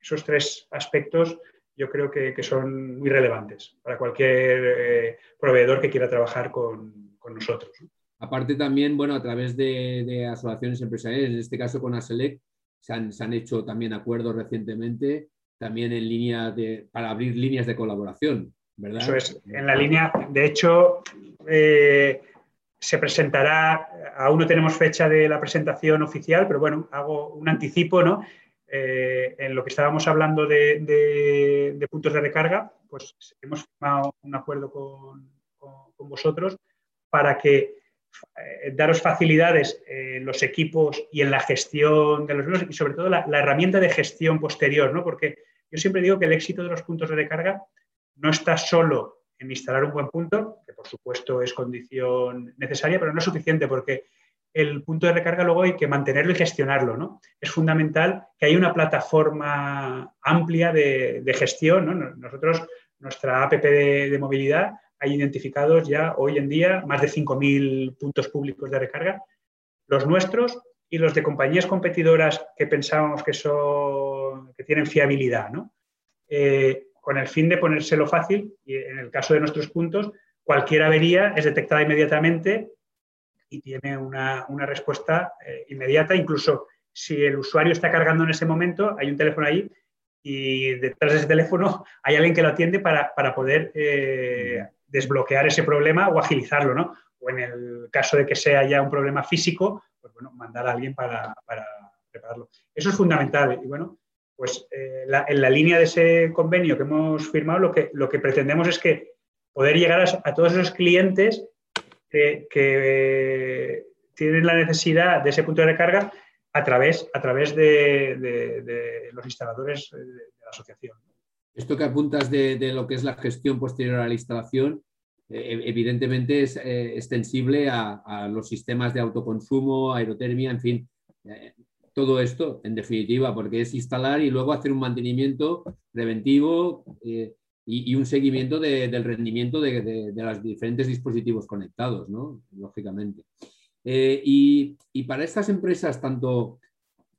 Esos tres aspectos yo creo que, son muy relevantes para cualquier eh, proveedor que quiera trabajar con, con nosotros. Aparte también, bueno, a través de, asociaciones empresariales, en este caso con ASELEC, se han, hecho también acuerdos recientemente, también en línea de, para abrir líneas de colaboración, ¿verdad? Eso es, en la línea, de hecho, eh, se presentará, aún no tenemos fecha de la presentación oficial, pero bueno, hago un anticipo, ¿no? Eh, en lo que estábamos hablando de, puntos de recarga, pues hemos firmado un acuerdo con, con vosotros para que eh, daros facilidades en los equipos y en la gestión de los y sobre todo la, herramienta de gestión posterior, ¿no? Porque yo siempre digo que el éxito de los puntos de recarga no está solo en instalar un buen punto, que por supuesto es condición necesaria, pero no es suficiente porque el punto de recarga luego hay que mantenerlo y gestionarlo. ¿no? Es fundamental que haya una plataforma amplia de, gestión. ¿no? Nosotros, nuestra APP de movilidad, hay identificados ya hoy en día más de 5.000 puntos públicos de recarga, los nuestros y los de compañías competidoras que pensábamos que, son, que tienen fiabilidad, ¿no? Eh, con el fin de ponérselo fácil y en el caso de nuestros puntos, cualquier avería es detectada inmediatamente y tiene una, respuesta eh, inmediata, incluso si el usuario está cargando en ese momento, hay un teléfono ahí y detrás de ese teléfono hay alguien que lo atiende para, poder eh, desbloquear ese problema o agilizarlo, ¿no? O en el caso de que sea ya un problema físico, pues bueno, mandar a alguien para, para prepararlo. Eso es fundamental. Y bueno, pues eh, en la línea de ese convenio que hemos firmado, lo que, lo que pretendemos es que poder llegar a, todos esos clientes que, tienen la necesidad de ese punto de recarga a través, a través de, los instaladores de la asociación. Esto que apuntas de, lo que es la gestión posterior a la instalación, eh, evidentemente es eh, extensible a, los sistemas de autoconsumo, aerotermia, en fin, eh, todo esto en definitiva, porque es instalar y luego hacer un mantenimiento preventivo y, un seguimiento del rendimiento de, los diferentes dispositivos conectados, ¿no? lógicamente. Y, y para estas empresas, tanto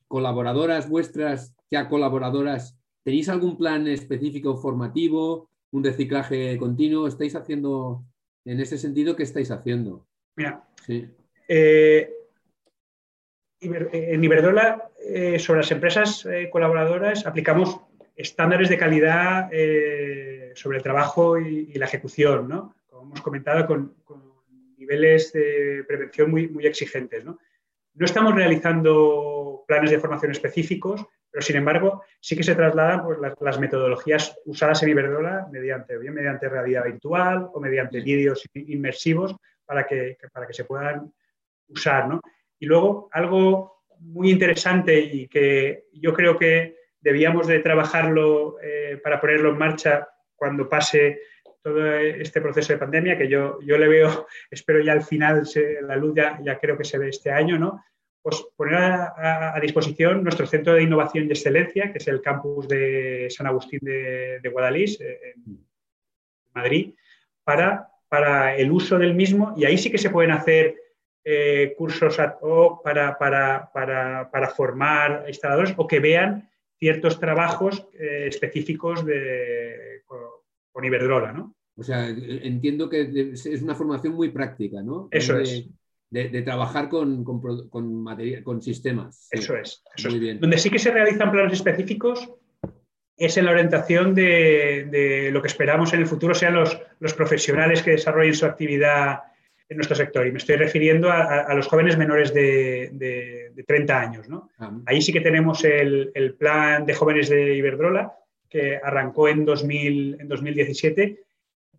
colaboradoras vuestras que a colaboradoras ¿Tenéis algún plan específico formativo, un reciclaje continuo? ¿Estáis haciendo, en ese sentido, qué estáis haciendo? Mira, eh, en Iberdrola, eh, sobre las empresas eh, colaboradoras, aplicamos estándares de calidad sobre el trabajo y, la ejecución, ¿no? Como hemos comentado, con, niveles de prevención muy, muy exigentes, ¿no? No estamos realizando planes de formación específicos, pero sin embargo sí que se trasladan pues, las, metodologías usadas en Iberdrola mediante, bien mediante realidad virtual o mediante vídeos inmersivos para que, para que se puedan usar. Y luego algo muy interesante y que yo creo que debíamos de trabajarlo eh, para ponerlo en marcha cuando pase todo este proceso de pandemia, que yo, yo le veo, espero ya al final, la luz ya, ya creo que se ve este año, ¿no? Pues poner a, disposición nuestro centro de innovación y excelencia, que es el campus de San Agustín de, de Guadalís, eh, en Madrid, para, para el uso del mismo. Y ahí sí que se pueden hacer eh, cursos para, para, para, para, formar instaladores o que vean ciertos trabajos eh, específicos de, con, Iberdrola, ¿no? O sea, entiendo que es una formación muy práctica, ¿no? Eso es. De, trabajar con, con, con, con sistemas. Eso es. muy Bien. Donde sí que se realizan planes específicos es en la orientación de, de, lo que esperamos en el futuro sean los, los profesionales que desarrollen su actividad en nuestro sector. Y me estoy refiriendo a, los jóvenes menores de, 30 años. Ah. Ahí sí que tenemos el, plan de jóvenes de Iberdrola, que arrancó en, 2000, en 2017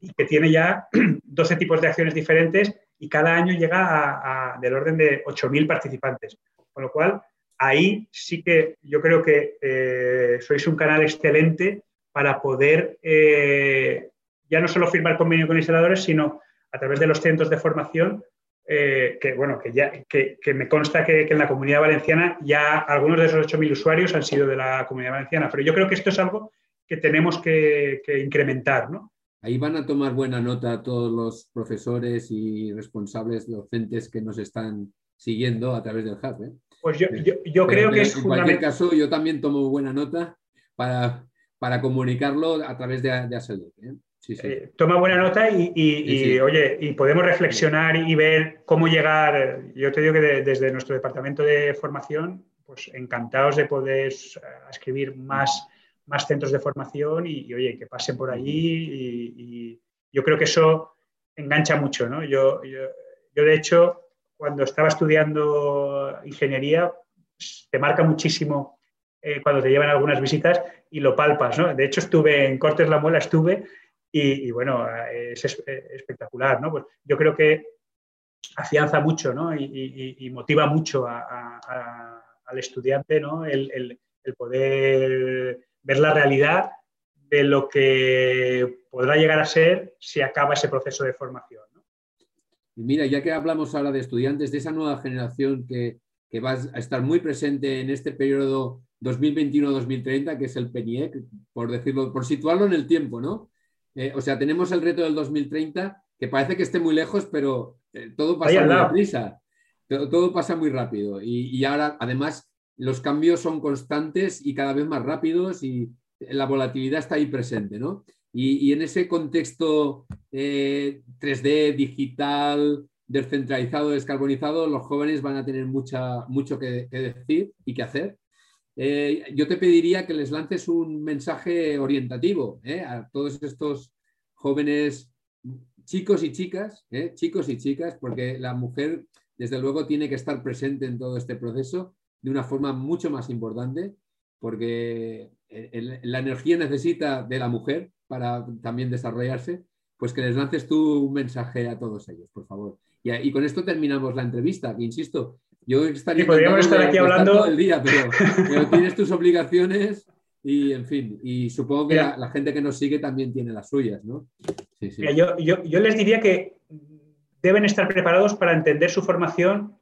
y que tiene ya 12 tipos de acciones diferentes y cada año llega a, del orden de 8.000 participantes. Con lo cual, ahí sí que yo creo que eh, sois un canal excelente para poder eh, ya no solo firmar convenio con instaladores, sino a través de los centros de formación, eh, que, bueno, que, ya, que, me consta que, en la comunidad valenciana ya algunos de esos 8.000 usuarios han sido de la comunidad valenciana, pero yo creo que esto es algo que tenemos que, incrementar. ¿no? Ahí van a tomar buena nota todos los profesores y responsables docentes que nos están siguiendo a través del hub. ¿eh? Pues yo, yo, creo que, es En cualquier caso, yo también tomo buena nota para, para comunicarlo a través de, de ¿eh? Eh, toma buena nota y, oye, y podemos reflexionar y ver cómo llegar. Yo te digo que desde nuestro departamento de formación, pues encantados de poder escribir más, más centros de formación y, oye, que pasen por allí y, yo creo que eso engancha mucho, ¿no? Yo, yo, de hecho, cuando estaba estudiando ingeniería, pues, te marca muchísimo eh, cuando te llevan algunas visitas y lo palpas, ¿no? De hecho, estuve en Cortes La Muela, estuve y, bueno, es espectacular, ¿no? Pues yo creo que afianza mucho, ¿no? Y, motiva mucho al estudiante, ¿no? El, poder ver la realidad de lo que podrá llegar a ser si acaba ese proceso de formación. ¿no? Mira, ya que hablamos ahora de estudiantes, de esa nueva generación que, que va a estar muy presente en este periodo 2021-2030, que es el PENIEC, por decirlo, por situarlo en el tiempo, ¿no? Eh, o sea, tenemos el reto del 2030, que parece que esté muy lejos, pero eh, todo pasa muy deprisa. Todo, pasa muy rápido. Y, ahora, además, los cambios son constantes y cada vez más rápidos y la volatilidad está ahí presente, ¿no? Y, en ese contexto 3D, eh, digital, descentralizado, descarbonizado, los jóvenes van a tener mucha, mucho que decir y que hacer. Eh, yo te pediría que les lances un mensaje orientativo eh, a todos estos jóvenes chicos y chicas, chicos y chicas, porque la mujer, desde luego, tiene que estar presente en todo este proceso de una forma mucho más importante, porque la energía necesita de la mujer para también desarrollarse, pues que les lances tú un mensaje a todos ellos, por favor. Y, y con esto terminamos la entrevista, que insisto, yo estaría. podríamos estar aquí hablando. Todo el día, pero, tienes tus obligaciones y, en fin, y supongo que la, gente que nos sigue también tiene las suyas, ¿no? Sí, sí. yo, yo, les diría que deben estar preparados para entender su formación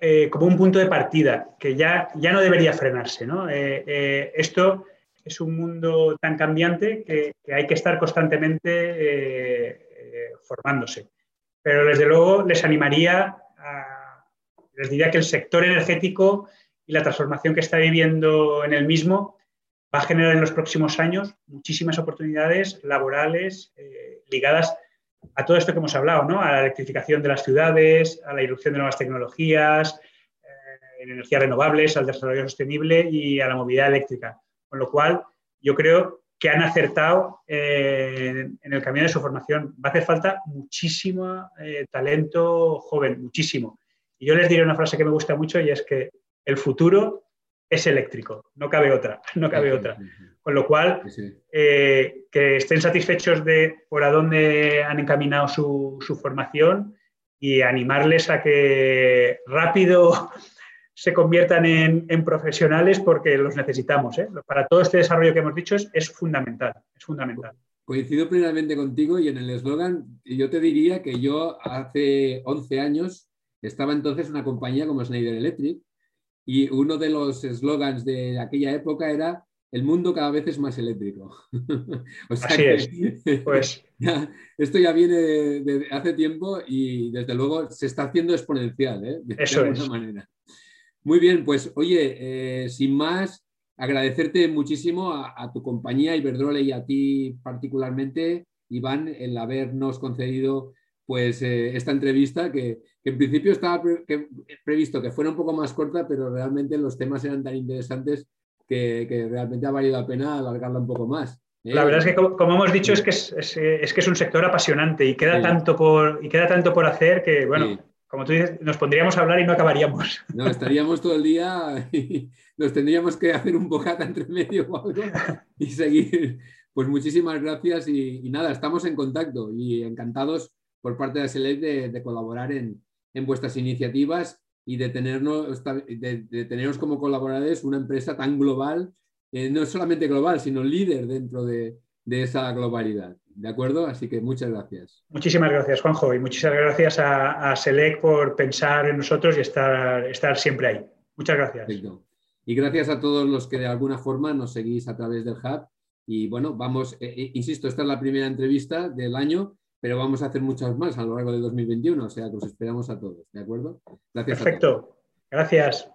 eh, como un punto de partida, que ya, ya no debería frenarse, ¿no? Eh, eh, esto es un mundo tan cambiante que, hay que estar constantemente formándose. Pero desde luego les animaría les diría que el sector energético y la transformación que está viviendo en el mismo va a generar en los próximos años muchísimas oportunidades laborales eh, ligadas a todo esto que hemos hablado, ¿no? a la electrificación de las ciudades, a la irrupción de nuevas tecnologías, eh, en energías renovables, al desarrollo sostenible y a la movilidad eléctrica. Con lo cual, yo creo que han acertado eh, en el camino de su formación. Va a hacer falta muchísimo talento joven, muchísimo. Y yo les diré una frase que me gusta mucho y es que el futuro es eléctrico, no cabe otra, no cabe otra. Con lo cual, eh, que estén satisfechos de por a dónde han encaminado su, formación y animarles a que rápido se conviertan en, profesionales porque los necesitamos. ¿eh? Para todo este desarrollo que hemos dicho es, fundamental, es fundamental. coincido plenamente contigo y en el eslogan, yo te diría que yo hace 11 años estaba entonces una compañía como Schneider Electric y uno de los eslogans de aquella época era el mundo cada vez es más eléctrico. Así es. Pues... esto ya viene de, hace tiempo y desde luego se está haciendo exponencial, ¿eh? de Eso alguna manera. Muy bien, pues oye, eh, sin más, agradecerte muchísimo a, tu compañía Iberdrola y a ti particularmente, Iván, el habernos concedido pues eh, esta entrevista que, en principio estaba previsto que fuera un poco más corta, pero realmente los temas eran tan interesantes que, realmente ha valido la pena alargarla un poco más. ¿eh? La verdad es que, como, hemos dicho, es que es, que es un sector apasionante y queda, tanto, por, y queda tanto por hacer que, bueno, como tú dices, nos pondríamos a hablar y no acabaríamos. No, estaríamos todo el día y nos tendríamos que hacer un bocata entre medio o algo y seguir. Pues muchísimas gracias y, nada, estamos en contacto y encantados por parte de Select de, colaborar en, en vuestras iniciativas y de tenernos, de, tenernos como colaboradores una empresa tan global, eh, no solamente global, sino líder dentro de, esa globalidad. ¿De acuerdo? Así que muchas gracias. Muchísimas gracias, Juanjo, y muchísimas gracias a, a Select por pensar en nosotros y estar, estar siempre ahí. Muchas gracias. Y gracias a todos los que de alguna forma nos seguís a través del Hub. Y bueno, vamos, eh, eh, insisto, esta es la primera entrevista del año pero vamos a hacer muchas más a lo largo de 2021, o sea que os esperamos a todos, ¿de acuerdo? Gracias. Perfecto, gracias.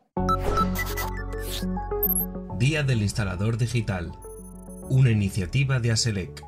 Día del Instalador Digital, una iniciativa de ASELEC.